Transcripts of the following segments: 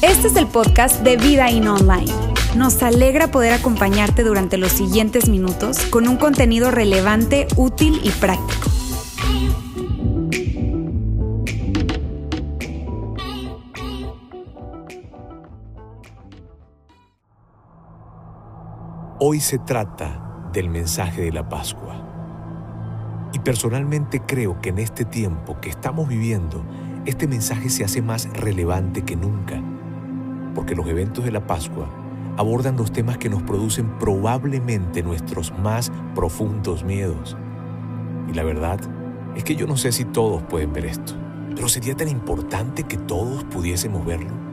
Este es el podcast de Vida In Online. Nos alegra poder acompañarte durante los siguientes minutos con un contenido relevante, útil y práctico. Hoy se trata del mensaje de la Pascua. Personalmente creo que en este tiempo que estamos viviendo, este mensaje se hace más relevante que nunca, porque los eventos de la Pascua abordan los temas que nos producen probablemente nuestros más profundos miedos. Y la verdad es que yo no sé si todos pueden ver esto, pero sería tan importante que todos pudiésemos verlo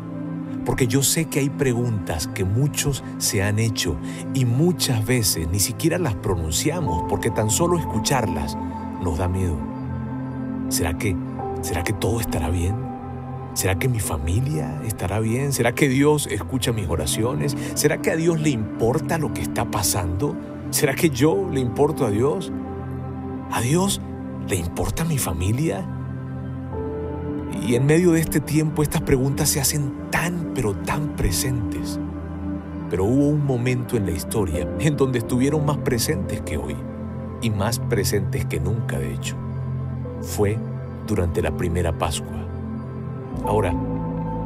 porque yo sé que hay preguntas que muchos se han hecho y muchas veces ni siquiera las pronunciamos porque tan solo escucharlas nos da miedo. ¿Será que, será que todo estará bien? ¿Será que mi familia estará bien? ¿Será que Dios escucha mis oraciones? ¿Será que a Dios le importa lo que está pasando? ¿Será que yo le importo a Dios? ¿A Dios le importa mi familia? Y en medio de este tiempo estas preguntas se hacen tan pero tan presentes. Pero hubo un momento en la historia en donde estuvieron más presentes que hoy y más presentes que nunca de hecho. Fue durante la primera Pascua. Ahora,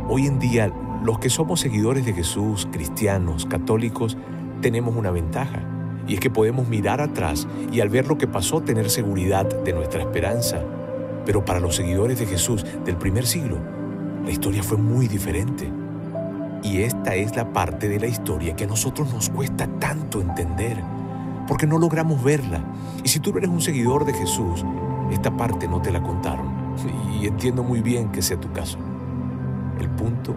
hoy en día los que somos seguidores de Jesús, cristianos, católicos, tenemos una ventaja. Y es que podemos mirar atrás y al ver lo que pasó tener seguridad de nuestra esperanza pero para los seguidores de Jesús del primer siglo, la historia fue muy diferente. Y esta es la parte de la historia que a nosotros nos cuesta tanto entender, porque no logramos verla. Y si tú eres un seguidor de Jesús, esta parte no te la contaron. Y entiendo muy bien que sea tu caso. El punto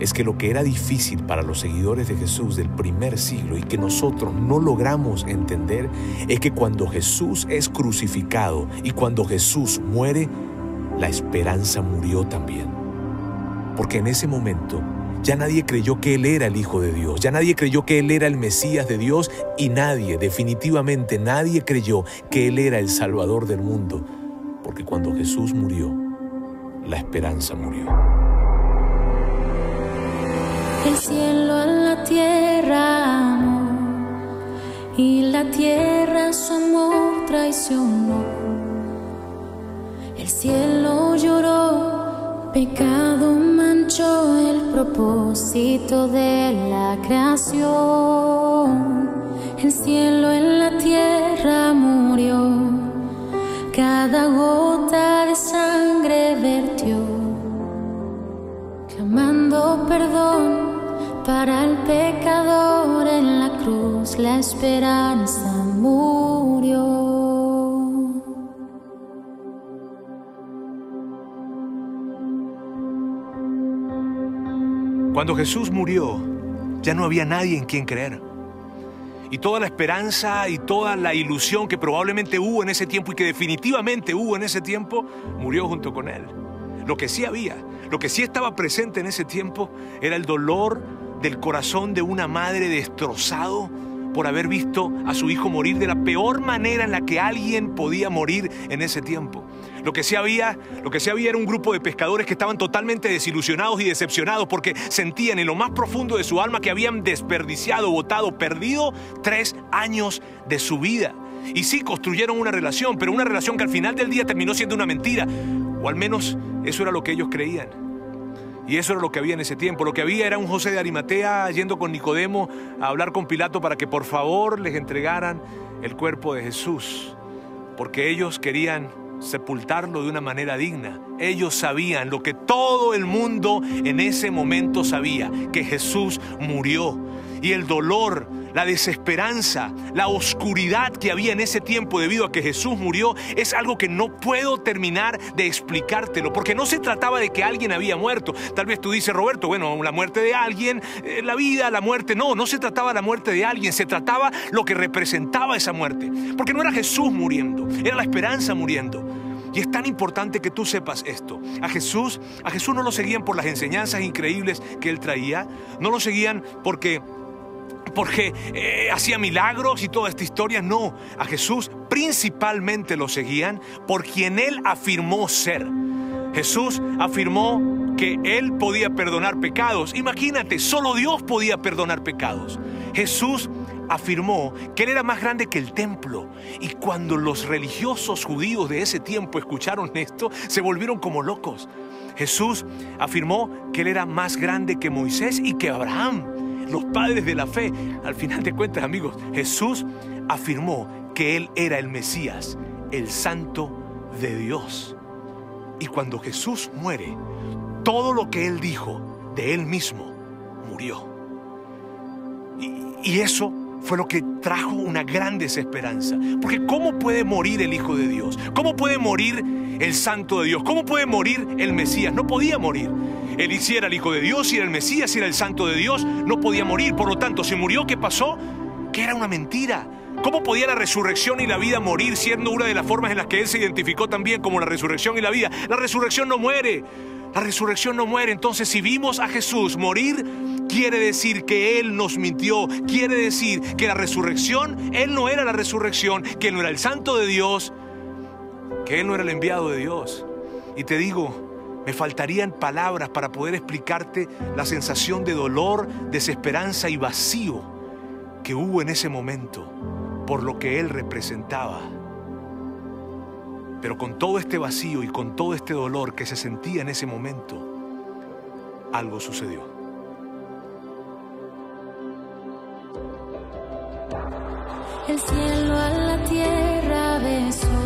es que lo que era difícil para los seguidores de Jesús del primer siglo y que nosotros no logramos entender es que cuando Jesús es crucificado y cuando Jesús muere, la esperanza murió también. Porque en ese momento ya nadie creyó que Él era el Hijo de Dios, ya nadie creyó que Él era el Mesías de Dios y nadie, definitivamente nadie creyó que Él era el Salvador del mundo. Porque cuando Jesús murió, la esperanza murió. El cielo a la tierra amó y la tierra su amor traicionó. El cielo lloró, pecado el propósito de la creación. El cielo en la tierra murió, cada gota de sangre vertió, clamando perdón para el pecador en la cruz la esperanza murió. Cuando Jesús murió, ya no había nadie en quien creer. Y toda la esperanza y toda la ilusión que probablemente hubo en ese tiempo y que definitivamente hubo en ese tiempo, murió junto con él. Lo que sí había, lo que sí estaba presente en ese tiempo, era el dolor del corazón de una madre destrozado por haber visto a su hijo morir de la peor manera en la que alguien podía morir en ese tiempo. Lo que sí había, lo que sí había era un grupo de pescadores que estaban totalmente desilusionados y decepcionados porque sentían en lo más profundo de su alma que habían desperdiciado, botado, perdido tres años de su vida. Y sí construyeron una relación, pero una relación que al final del día terminó siendo una mentira. O al menos eso era lo que ellos creían. Y eso era lo que había en ese tiempo. Lo que había era un José de Arimatea yendo con Nicodemo a hablar con Pilato para que por favor les entregaran el cuerpo de Jesús. Porque ellos querían sepultarlo de una manera digna. Ellos sabían lo que todo el mundo en ese momento sabía, que Jesús murió. Y el dolor la desesperanza, la oscuridad que había en ese tiempo debido a que Jesús murió, es algo que no puedo terminar de explicártelo, porque no se trataba de que alguien había muerto. Tal vez tú dices, Roberto, bueno, la muerte de alguien, eh, la vida, la muerte, no, no se trataba de la muerte de alguien, se trataba lo que representaba esa muerte, porque no era Jesús muriendo, era la esperanza muriendo. Y es tan importante que tú sepas esto. A Jesús, a Jesús no lo seguían por las enseñanzas increíbles que él traía, no lo seguían porque porque eh, hacía milagros y toda esta historia. No, a Jesús principalmente lo seguían por quien él afirmó ser. Jesús afirmó que él podía perdonar pecados. Imagínate, solo Dios podía perdonar pecados. Jesús afirmó que él era más grande que el templo. Y cuando los religiosos judíos de ese tiempo escucharon esto, se volvieron como locos. Jesús afirmó que él era más grande que Moisés y que Abraham, los padres de la fe. Al final de cuentas, amigos, Jesús afirmó que él era el Mesías, el santo de Dios. Y cuando Jesús muere, todo lo que él dijo de él mismo murió. Y, eso fue lo que trajo una gran desesperanza. Porque ¿cómo puede morir el Hijo de Dios? ¿Cómo puede morir el Santo de Dios? ¿Cómo puede morir el Mesías? No podía morir. Él hiciera el Hijo de Dios, y era el Mesías, era el Santo de Dios, no podía morir. Por lo tanto, si murió, ¿qué pasó? Que era una mentira. ¿Cómo podía la resurrección y la vida morir siendo una de las formas en las que Él se identificó también como la resurrección y la vida? La resurrección no muere. La resurrección no muere. Entonces, si vimos a Jesús morir, quiere decir que Él nos mintió. Quiere decir que la resurrección, Él no era la resurrección, que Él no era el santo de Dios, Él no era el enviado de Dios. Y te digo, me faltarían palabras para poder explicarte la sensación de dolor, desesperanza y vacío que hubo en ese momento por lo que Él representaba. Pero con todo este vacío y con todo este dolor que se sentía en ese momento, algo sucedió. El cielo a la tierra besó,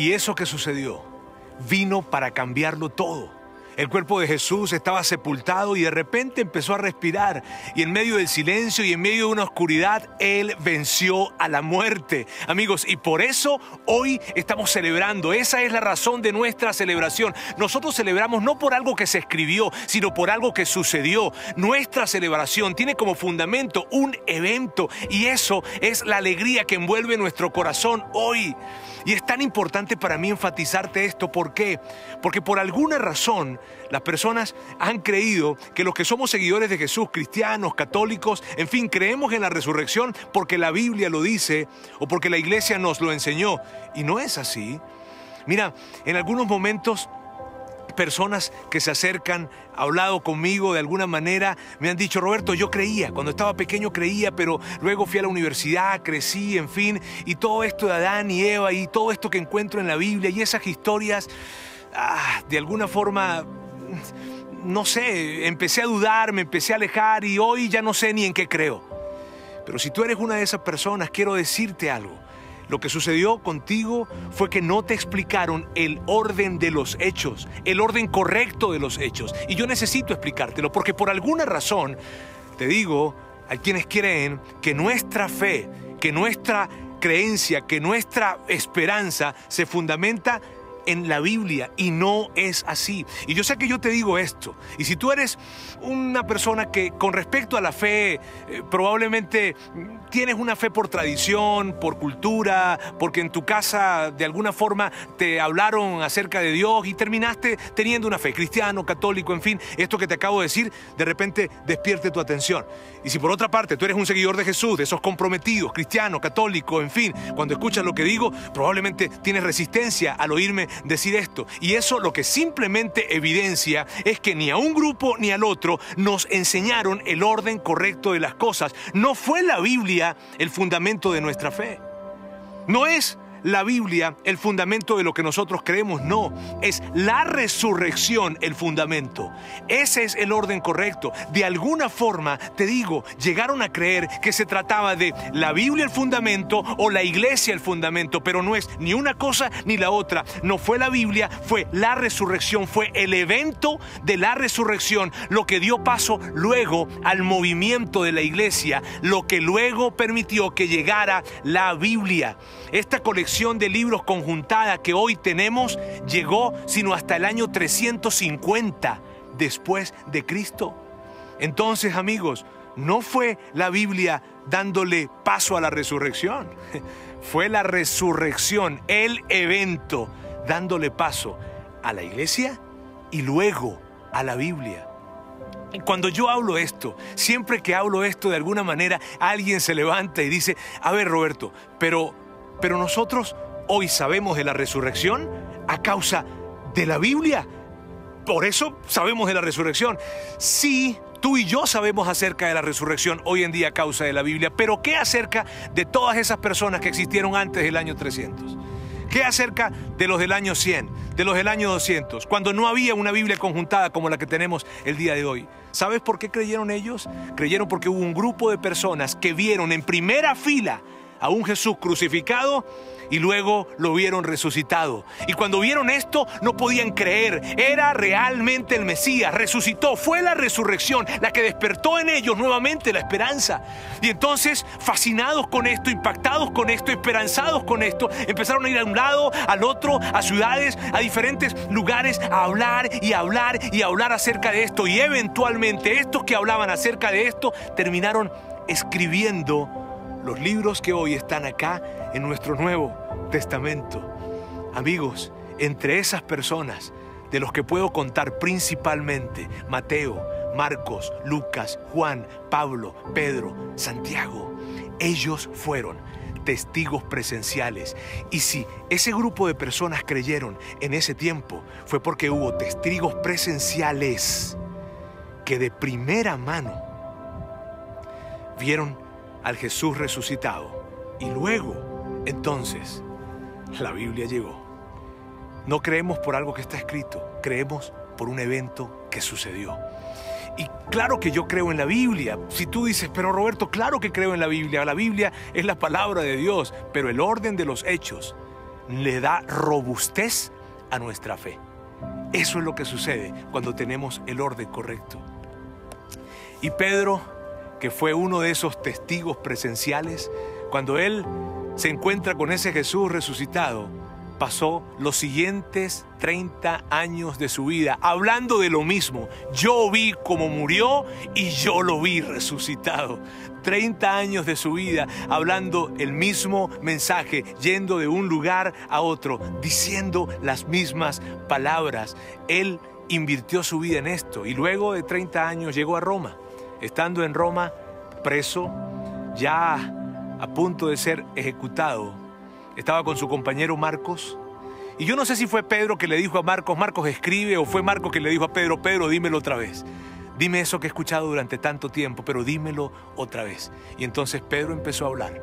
Y eso que sucedió vino para cambiarlo todo. El cuerpo de Jesús estaba sepultado y de repente empezó a respirar. Y en medio del silencio y en medio de una oscuridad, Él venció a la muerte. Amigos, y por eso hoy estamos celebrando. Esa es la razón de nuestra celebración. Nosotros celebramos no por algo que se escribió, sino por algo que sucedió. Nuestra celebración tiene como fundamento un evento y eso es la alegría que envuelve nuestro corazón hoy. Y es tan importante para mí enfatizarte esto. ¿Por qué? Porque por alguna razón las personas han creído que los que somos seguidores de Jesús, cristianos, católicos, en fin, creemos en la resurrección porque la Biblia lo dice o porque la iglesia nos lo enseñó. Y no es así. Mira, en algunos momentos personas que se acercan, hablado conmigo de alguna manera, me han dicho, Roberto, yo creía, cuando estaba pequeño creía, pero luego fui a la universidad, crecí, en fin, y todo esto de Adán y Eva y todo esto que encuentro en la Biblia y esas historias, ah, de alguna forma, no sé, empecé a dudar, me empecé a alejar y hoy ya no sé ni en qué creo. Pero si tú eres una de esas personas, quiero decirte algo. Lo que sucedió contigo fue que no te explicaron el orden de los hechos, el orden correcto de los hechos. Y yo necesito explicártelo porque por alguna razón, te digo, hay quienes creen que nuestra fe, que nuestra creencia, que nuestra esperanza se fundamenta en la Biblia y no es así. Y yo sé que yo te digo esto. Y si tú eres una persona que con respecto a la fe eh, probablemente tienes una fe por tradición, por cultura, porque en tu casa de alguna forma te hablaron acerca de Dios y terminaste teniendo una fe cristiano, católico, en fin, esto que te acabo de decir, de repente despierte tu atención. Y si por otra parte tú eres un seguidor de Jesús, de esos comprometidos, cristiano, católico, en fin, cuando escuchas lo que digo, probablemente tienes resistencia al oírme decir esto. Y eso lo que simplemente evidencia es que ni a un grupo ni al otro nos enseñaron el orden correcto de las cosas. No fue la Biblia el fundamento de nuestra fe. No es la Biblia el fundamento de lo que nosotros creemos, no, es la resurrección el fundamento. Ese es el orden correcto. De alguna forma, te digo, llegaron a creer que se trataba de la Biblia el fundamento o la iglesia el fundamento, pero no es ni una cosa ni la otra. No fue la Biblia, fue la resurrección, fue el evento de la resurrección lo que dio paso luego al movimiento de la iglesia, lo que luego permitió que llegara la Biblia. Esta colección de libros conjuntada que hoy tenemos llegó sino hasta el año 350 después de Cristo. Entonces, amigos, no fue la Biblia dándole paso a la resurrección, fue la resurrección, el evento, dándole paso a la iglesia y luego a la Biblia. Cuando yo hablo esto, siempre que hablo esto de alguna manera, alguien se levanta y dice, a ver Roberto, pero pero nosotros hoy sabemos de la resurrección a causa de la Biblia. Por eso sabemos de la resurrección. Sí, tú y yo sabemos acerca de la resurrección hoy en día a causa de la Biblia, pero ¿qué acerca de todas esas personas que existieron antes del año 300? ¿Qué acerca de los del año 100, de los del año 200, cuando no había una Biblia conjuntada como la que tenemos el día de hoy? ¿Sabes por qué creyeron ellos? Creyeron porque hubo un grupo de personas que vieron en primera fila a un Jesús crucificado y luego lo vieron resucitado. Y cuando vieron esto no podían creer, era realmente el Mesías, resucitó, fue la resurrección la que despertó en ellos nuevamente la esperanza. Y entonces, fascinados con esto, impactados con esto, esperanzados con esto, empezaron a ir a un lado, al otro, a ciudades, a diferentes lugares, a hablar y hablar y hablar acerca de esto. Y eventualmente estos que hablaban acerca de esto terminaron escribiendo los libros que hoy están acá en nuestro Nuevo Testamento. Amigos, entre esas personas de los que puedo contar principalmente Mateo, Marcos, Lucas, Juan, Pablo, Pedro, Santiago, ellos fueron testigos presenciales. Y si ese grupo de personas creyeron en ese tiempo, fue porque hubo testigos presenciales que de primera mano vieron al Jesús resucitado. Y luego, entonces, la Biblia llegó. No creemos por algo que está escrito, creemos por un evento que sucedió. Y claro que yo creo en la Biblia. Si tú dices, pero Roberto, claro que creo en la Biblia. La Biblia es la palabra de Dios, pero el orden de los hechos le da robustez a nuestra fe. Eso es lo que sucede cuando tenemos el orden correcto. Y Pedro que fue uno de esos testigos presenciales, cuando él se encuentra con ese Jesús resucitado, pasó los siguientes 30 años de su vida hablando de lo mismo. Yo vi cómo murió y yo lo vi resucitado. 30 años de su vida hablando el mismo mensaje, yendo de un lugar a otro, diciendo las mismas palabras. Él invirtió su vida en esto y luego de 30 años llegó a Roma estando en Roma, preso, ya a punto de ser ejecutado, estaba con su compañero Marcos. Y yo no sé si fue Pedro que le dijo a Marcos, Marcos escribe, o fue Marcos que le dijo a Pedro, Pedro, dímelo otra vez. Dime eso que he escuchado durante tanto tiempo, pero dímelo otra vez. Y entonces Pedro empezó a hablar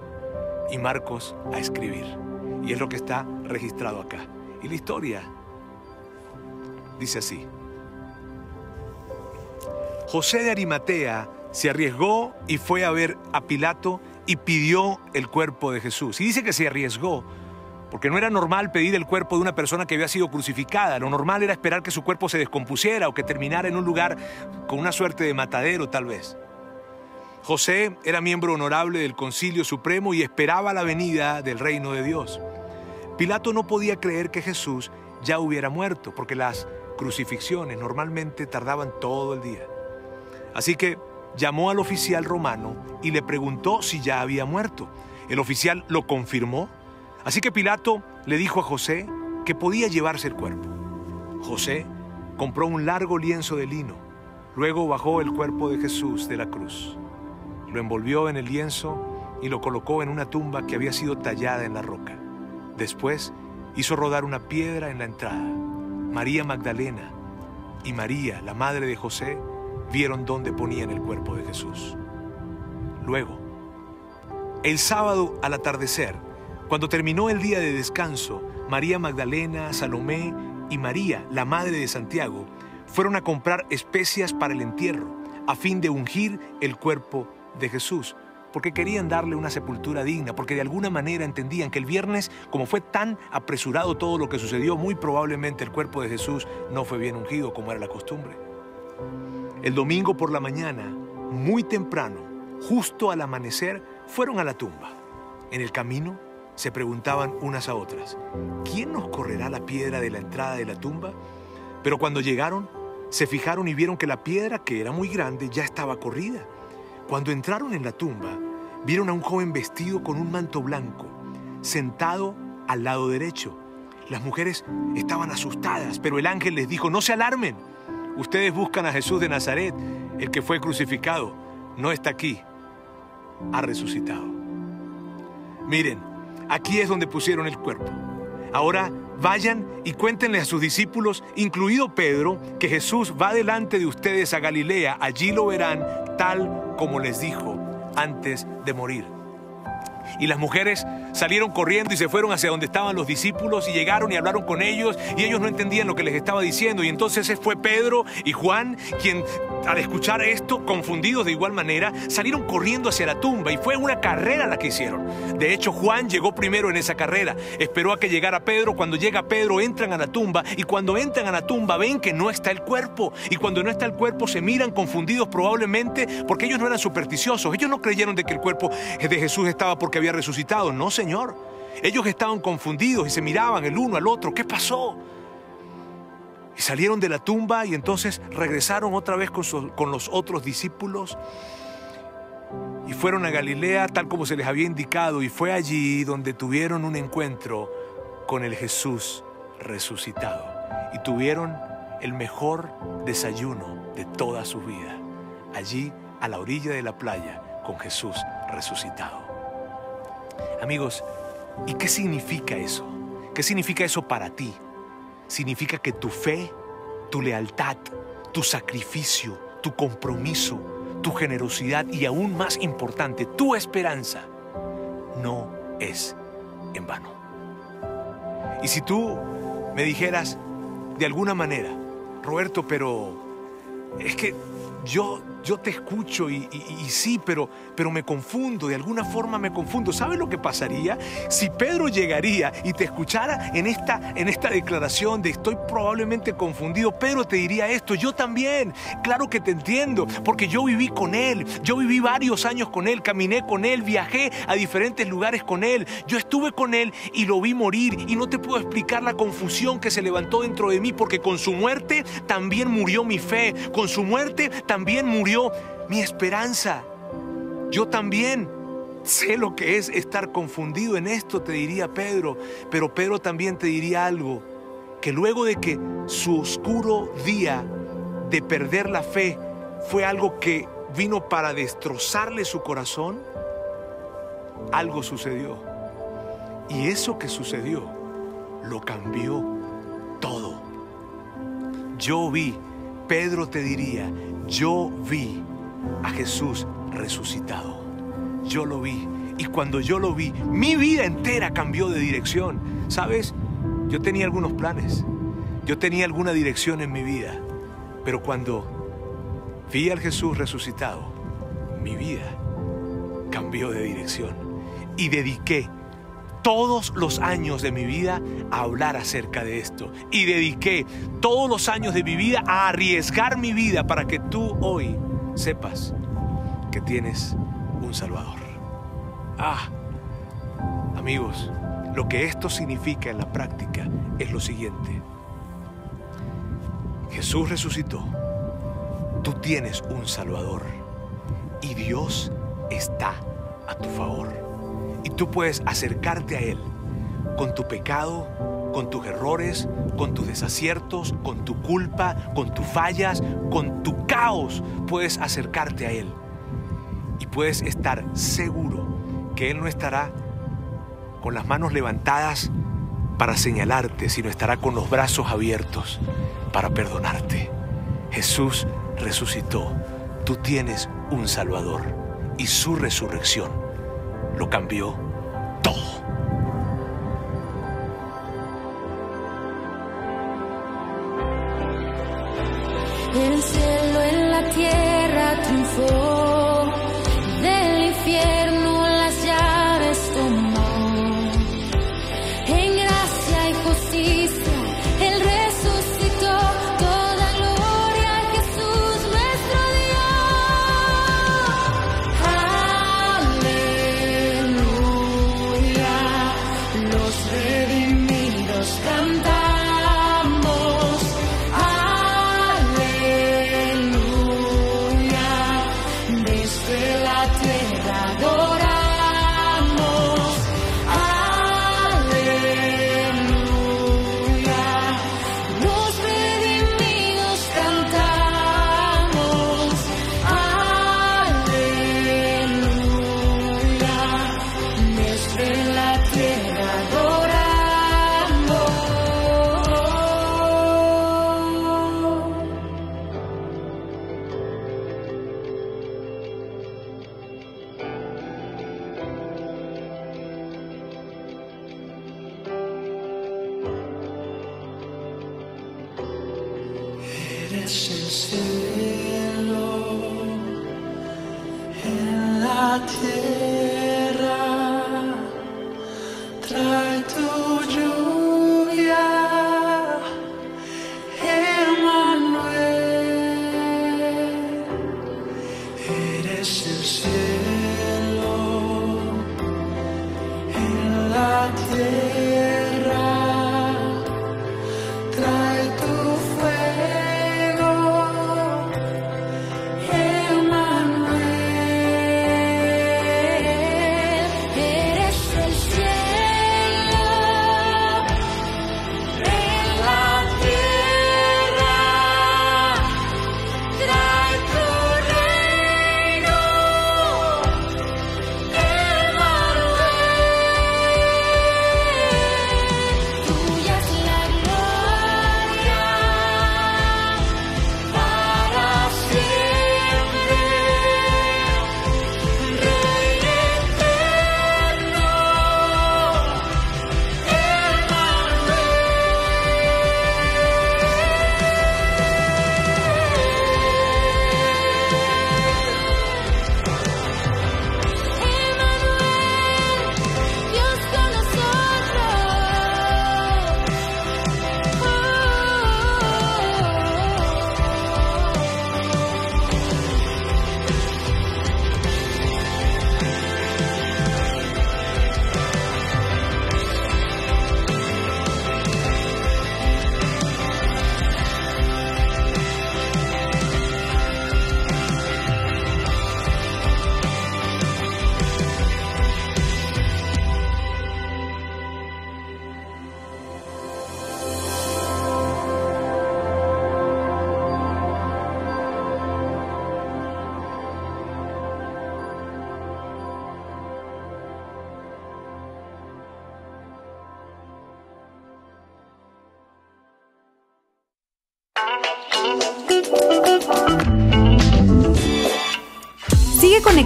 y Marcos a escribir. Y es lo que está registrado acá. Y la historia dice así. José de Arimatea se arriesgó y fue a ver a Pilato y pidió el cuerpo de Jesús. Y dice que se arriesgó, porque no era normal pedir el cuerpo de una persona que había sido crucificada. Lo normal era esperar que su cuerpo se descompusiera o que terminara en un lugar con una suerte de matadero tal vez. José era miembro honorable del Concilio Supremo y esperaba la venida del reino de Dios. Pilato no podía creer que Jesús ya hubiera muerto, porque las crucifixiones normalmente tardaban todo el día. Así que llamó al oficial romano y le preguntó si ya había muerto. El oficial lo confirmó. Así que Pilato le dijo a José que podía llevarse el cuerpo. José compró un largo lienzo de lino. Luego bajó el cuerpo de Jesús de la cruz. Lo envolvió en el lienzo y lo colocó en una tumba que había sido tallada en la roca. Después hizo rodar una piedra en la entrada. María Magdalena y María, la madre de José, vieron dónde ponían el cuerpo de Jesús. Luego, el sábado al atardecer, cuando terminó el día de descanso, María Magdalena, Salomé y María, la madre de Santiago, fueron a comprar especias para el entierro, a fin de ungir el cuerpo de Jesús, porque querían darle una sepultura digna, porque de alguna manera entendían que el viernes, como fue tan apresurado todo lo que sucedió, muy probablemente el cuerpo de Jesús no fue bien ungido como era la costumbre. El domingo por la mañana, muy temprano, justo al amanecer, fueron a la tumba. En el camino se preguntaban unas a otras, ¿quién nos correrá la piedra de la entrada de la tumba? Pero cuando llegaron, se fijaron y vieron que la piedra, que era muy grande, ya estaba corrida. Cuando entraron en la tumba, vieron a un joven vestido con un manto blanco, sentado al lado derecho. Las mujeres estaban asustadas, pero el ángel les dijo, no se alarmen. Ustedes buscan a Jesús de Nazaret, el que fue crucificado. No está aquí, ha resucitado. Miren, aquí es donde pusieron el cuerpo. Ahora vayan y cuéntenle a sus discípulos, incluido Pedro, que Jesús va delante de ustedes a Galilea. Allí lo verán tal como les dijo antes de morir. Y las mujeres salieron corriendo y se fueron hacia donde estaban los discípulos y llegaron y hablaron con ellos y ellos no entendían lo que les estaba diciendo. Y entonces fue Pedro y Juan quien al escuchar esto, confundidos de igual manera, salieron corriendo hacia la tumba y fue una carrera la que hicieron. De hecho, Juan llegó primero en esa carrera, esperó a que llegara Pedro, cuando llega Pedro entran a la tumba y cuando entran a la tumba ven que no está el cuerpo y cuando no está el cuerpo se miran confundidos probablemente porque ellos no eran supersticiosos, ellos no creyeron de que el cuerpo de Jesús estaba porque había resucitado, no Señor. Ellos estaban confundidos y se miraban el uno al otro, ¿qué pasó? Y salieron de la tumba y entonces regresaron otra vez con, los otros discípulos y fueron a Galilea tal como se les había indicado y fue allí donde tuvieron un encuentro con el Jesús resucitado y tuvieron el mejor desayuno de toda su vida, allí a la orilla de la playa con Jesús resucitado. Amigos, ¿y qué significa eso? ¿Qué significa eso para ti? significa que tu fe, tu lealtad, tu sacrificio, tu compromiso, tu generosidad y aún más importante, tu esperanza, no es en vano. Y si tú me dijeras de alguna manera, Roberto, pero es que yo yo te escucho y, sí, pero, pero me confundo, de alguna forma me confundo. ¿Sabes lo que pasaría? Si Pedro llegaría y te escuchara en esta, en esta declaración de estoy probablemente confundido, Pedro te diría esto, yo también, claro que te entiendo, porque yo viví con él, yo viví varios años con él, caminé con él, viajé a diferentes lugares con él, yo estuve con él y lo vi morir y no te puedo explicar la confusión que se levantó dentro de mí, porque con su muerte también murió mi fe, con su muerte también murió mi esperanza. Yo también sé lo que es estar confundido en esto, te diría Pedro, pero Pedro también te diría algo, que luego de que su oscuro día de perder la fe fue algo que vino para destrozarle su corazón, algo sucedió. Y eso que sucedió lo cambió todo. Yo vi, Pedro te diría, yo vi a Jesús resucitado. Yo lo vi. Y cuando yo lo vi, mi vida entera cambió de dirección. ¿Sabes? Yo tenía algunos planes. Yo tenía alguna dirección en mi vida. Pero cuando vi al Jesús resucitado, mi vida cambió de dirección. Y dediqué todos los años de mi vida a hablar acerca de esto. Y dediqué todos los años de mi vida a arriesgar mi vida para que tú hoy sepas que tienes un Salvador. Ah, amigos, lo que esto significa en la práctica es lo siguiente. Jesús resucitó. Tú tienes un Salvador. Y Dios está a tu favor. Y tú puedes acercarte a Él con tu pecado, con tus errores, con tus desaciertos, con tu culpa, con tus fallas, con tu caos. Puedes acercarte a Él. Y puedes estar seguro que Él no estará con las manos levantadas para señalarte, sino estará con los brazos abiertos para perdonarte. Jesús resucitó. Tú tienes un Salvador y su resurrección lo cambió todo. day.